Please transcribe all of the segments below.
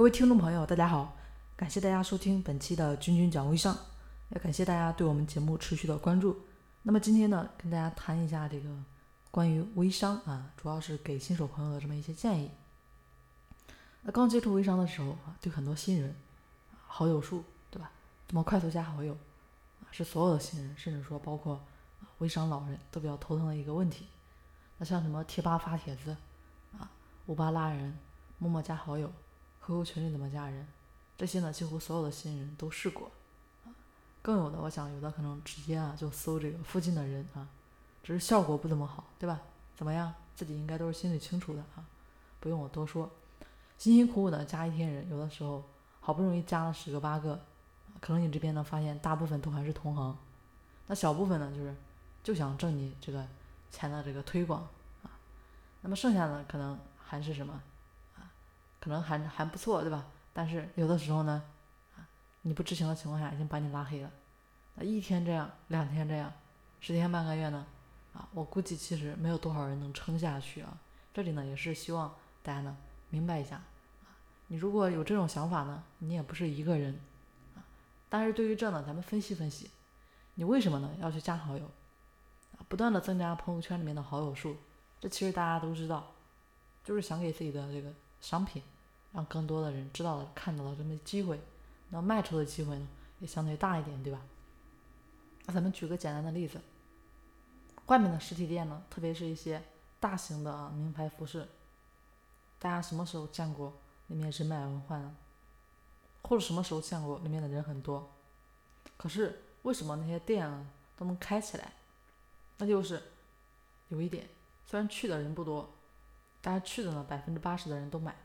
各位听众朋友，大家好，感谢大家收听本期的君君讲微商，也感谢大家对我们节目持续的关注。那么今天呢，跟大家谈一下这个关于微商啊，主要是给新手朋友的这么一些建议。那刚接触微商的时候啊，对很多新人，好友数对吧？怎么快速加好友，是所有的新人，甚至说包括微商老人都比较头疼的一个问题。那像什么贴吧发帖子啊，五八拉人，陌陌加好友。QQ 群里怎么加人？这些呢，几乎所有的新人都试过，更有的，我想有的可能直接啊就搜这个附近的人啊，只是效果不怎么好，对吧？怎么样？自己应该都是心里清楚的啊，不用我多说。辛辛苦苦的加一天人，有的时候好不容易加了十个八个，可能你这边呢发现大部分都还是同行，那小部分呢就是就想挣你这个钱的这个推广啊，那么剩下的可能还是什么？可能还还不错，对吧？但是有的时候呢，啊，你不知情的情况下已经把你拉黑了。那一天这样，两天这样，十天半个月呢，啊，我估计其实没有多少人能撑下去啊。这里呢也是希望大家呢明白一下，啊，你如果有这种想法呢，你也不是一个人，啊，但是对于这呢，咱们分析分析，你为什么呢要去加好友？啊，不断的增加朋友圈里面的好友数，这其实大家都知道，就是想给自己的这个。商品，让更多的人知道了、看到了这么机会，那卖出的机会呢也相对大一点，对吧？那咱们举个简单的例子，外面的实体店呢，特别是一些大型的啊名牌服饰，大家什么时候见过里面人满为患呢？或者什么时候见过里面的人很多？可是为什么那些店啊都能开起来？那就是有一点，虽然去的人不多。大家去的呢，百分之八十的人都买了。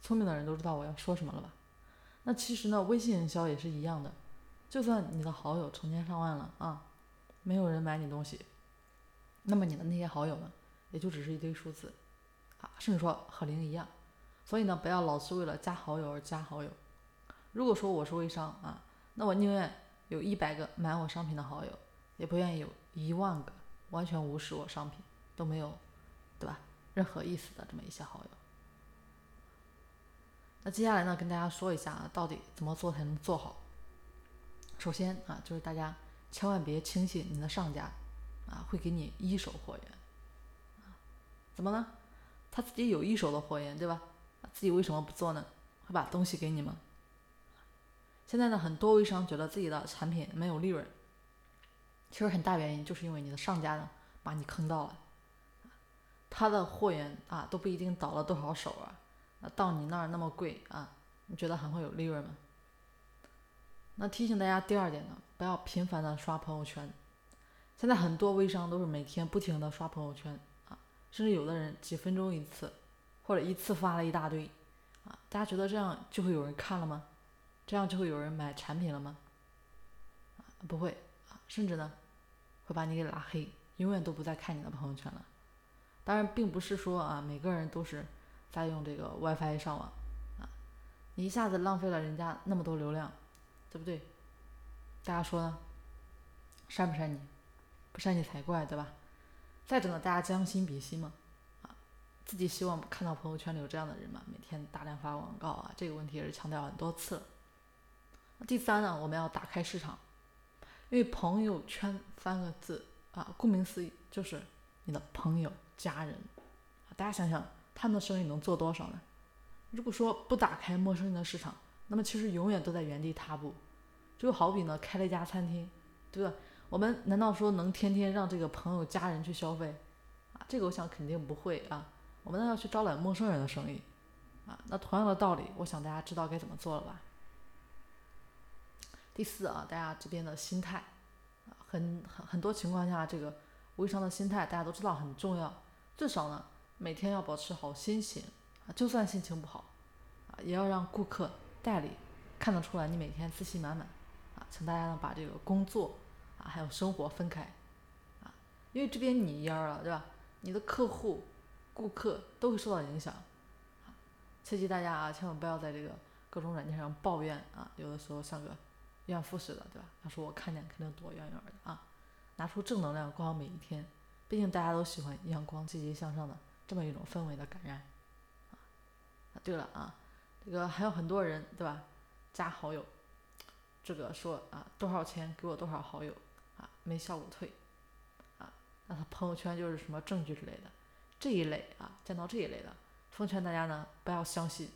聪明的人都知道我要说什么了吧？那其实呢，微信营销也是一样的。就算你的好友成千上万了啊，没有人买你东西，那么你的那些好友呢，也就只是一堆数字啊，甚至说和零一样。所以呢，不要老是为了加好友而加好友。如果说我是微商啊，那我宁愿有一百个买我商品的好友，也不愿意有一万个完全无视我商品都没有，对吧？任何意思的这么一些好友，那接下来呢，跟大家说一下啊，到底怎么做才能做好？首先啊，就是大家千万别轻信你的上家啊，会给你一手货源？怎么呢？他自己有一手的货源，对吧？自己为什么不做呢？会把东西给你吗？现在呢，很多微商觉得自己的产品没有利润，其实很大原因就是因为你的上家呢把你坑到了。他的货源啊都不一定倒了多少手啊，那到你那儿那么贵啊，你觉得还会有利润吗？那提醒大家第二点呢，不要频繁的刷朋友圈。现在很多微商都是每天不停的刷朋友圈啊，甚至有的人几分钟一次，或者一次发了一大堆啊，大家觉得这样就会有人看了吗？这样就会有人买产品了吗？不会啊，甚至呢会把你给拉黑，永远都不再看你的朋友圈了。当然，并不是说啊，每个人都是在用这个 WiFi 上网啊，你一下子浪费了人家那么多流量，对不对？大家说呢？删不删你？不删你才怪，对吧？再者呢，大家将心比心嘛，啊，自己希望看到朋友圈里有这样的人嘛，每天大量发广告啊，这个问题也是强调很多次了。第三呢，我们要打开市场，因为朋友圈三个字啊，顾名思义就是你的朋友。家人，大家想想，他们的生意能做多少呢？如果说不打开陌生人的市场，那么其实永远都在原地踏步。就好比呢，开了一家餐厅，对吧？我们难道说能天天让这个朋友家人去消费啊？这个我想肯定不会啊。我们呢要去招揽陌生人的生意啊。那同样的道理，我想大家知道该怎么做了吧？第四啊，大家这边的心态，很很很多情况下，这个微商的心态大家都知道很重要。至少呢，每天要保持好心情啊，就算心情不好啊，也要让顾客、代理看得出来你每天自信满满啊。请大家呢把这个工作啊还有生活分开啊，因为这边你蔫了，对吧？你的客户、顾客都会受到影响啊。切记大家啊，千万不要在这个各种软件上抱怨啊，有的时候像个怨妇似的，对吧？他说我看见肯定躲远远的啊，拿出正能量过好每一天。毕竟大家都喜欢阳光、积极向上的这么一种氛围的感染，啊，对了啊，这个还有很多人对吧？加好友，这个说啊多少钱给我多少好友啊，没效果退啊，那他朋友圈就是什么证据之类的这一类啊，见到这一类的，奉劝大家呢不要相信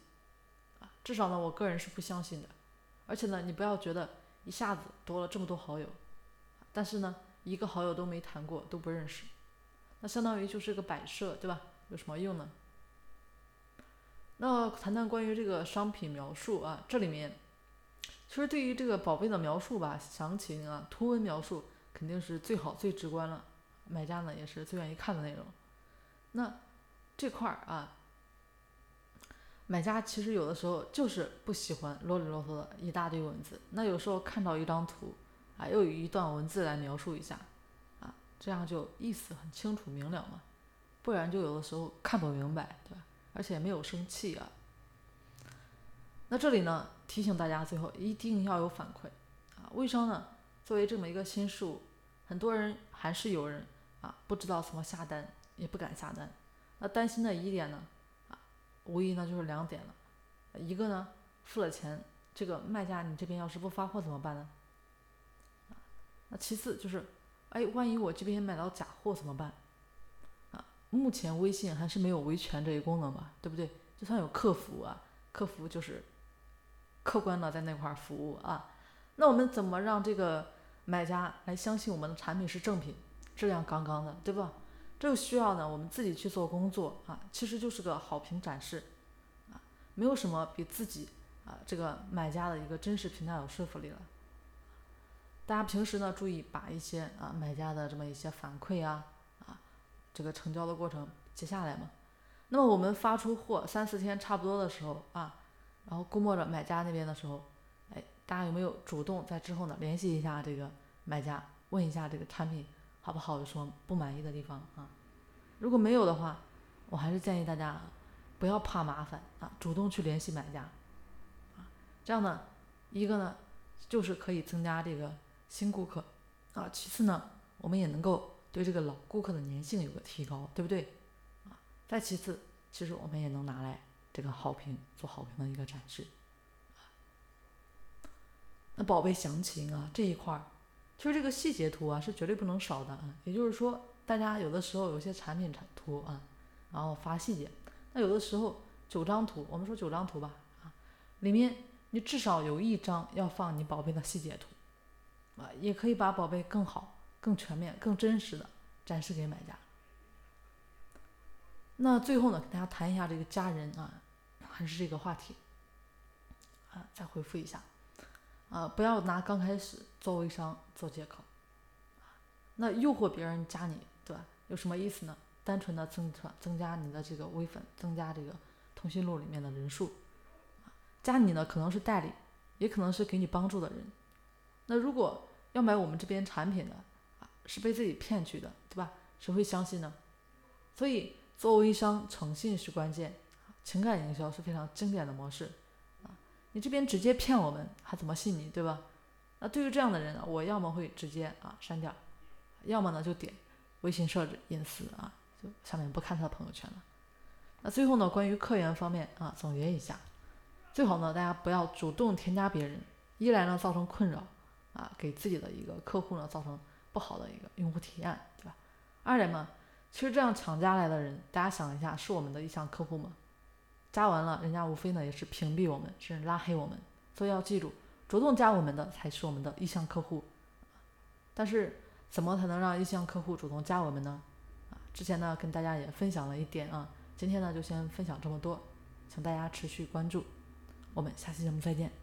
啊，至少呢我个人是不相信的，而且呢你不要觉得一下子多了这么多好友，但是呢一个好友都没谈过都不认识，那相当于就是个摆设对吧？有什么用呢？那谈谈关于这个商品描述啊，这里面其实对于这个宝贝的描述吧，详情啊，图文描述肯定是最好最直观了，买家呢也是最愿意看的内容。那这块儿啊，买家其实有的时候就是不喜欢啰里啰嗦的一大堆文字，那有时候看到一张图啊，又有一段文字来描述一下，这样就意思很清楚明了嘛，不然就有的时候看不明白，对吧？而且没有生气啊。那这里呢，提醒大家，最后一定要有反馈啊。微商呢，作为这么一个新事物，很多人还是有人啊不知道怎么下单，也不敢下单。那担心的疑点呢，啊，无疑呢就是两点了。一个呢，付了钱，这个卖家你这边要是不发货怎么办呢？啊，那其次就是，哎，万一我这边买到假货怎么办？啊目前微信还是没有维权这一功能吧，对不对？就算有客服啊，客服就是客观的在那块儿服务啊。那我们怎么让这个买家来相信我们的产品是正品，质量杠杠的，对吧？这就需要呢我们自己去做工作啊，其实就是个好评展示啊，没有什么比自己啊这个买家的一个真实评价有说服力了。大家平时呢注意把一些啊买家的这么一些反馈啊啊。这个成交的过程截下来嘛，那么我们发出货三四天差不多的时候啊，然后估摸着买家那边的时候，哎，大家有没有主动在之后呢联系一下这个买家，问一下这个产品好不好，有什么不满意的地方啊？如果没有的话，我还是建议大家不要怕麻烦啊，主动去联系买家啊，这样呢，一个呢就是可以增加这个新顾客啊，其次呢，我们也能够。对这个老顾客的粘性有个提高，对不对？啊，再其次，其实我们也能拿来这个好评做好评的一个展示。那宝贝详情啊这一块儿，其实这个细节图啊是绝对不能少的啊。也就是说，大家有的时候有些产品产图啊，然后发细节，那有的时候九张图，我们说九张图吧啊，里面你至少有一张要放你宝贝的细节图也可以把宝贝更好。更全面、更真实的展示给买家。那最后呢，跟大家谈一下这个家人啊，还是这个话题啊，再回复一下啊，不要拿刚开始做微商做借口那诱惑别人加你，对吧？有什么意思呢？单纯的增加增加你的这个微粉，增加这个通讯录里面的人数加你呢，可能是代理，也可能是给你帮助的人。那如果要买我们这边产品的，啊是被自己骗去的，对吧？谁会相信呢？所以做微商，诚信是关键，情感营销是非常经典的模式啊！你这边直接骗我们，还怎么信你，对吧？那对于这样的人呢，我要么会直接啊删掉，要么呢就点微信设置隐私啊，就下面不看他的朋友圈了。那最后呢，关于客源方面啊，总结一下，最好呢大家不要主动添加别人，一来呢造成困扰啊，给自己的一个客户呢造成。不好的一个用户体验，对吧？二点嘛，其实这样抢加来的人，大家想一下，是我们的意向客户吗？加完了，人家无非呢也是屏蔽我们，甚至拉黑我们。所以要记住，主动加我们的才是我们的意向客户。但是怎么才能让意向客户主动加我们呢？啊，之前呢跟大家也分享了一点啊，今天呢就先分享这么多，请大家持续关注，我们下期节目再见。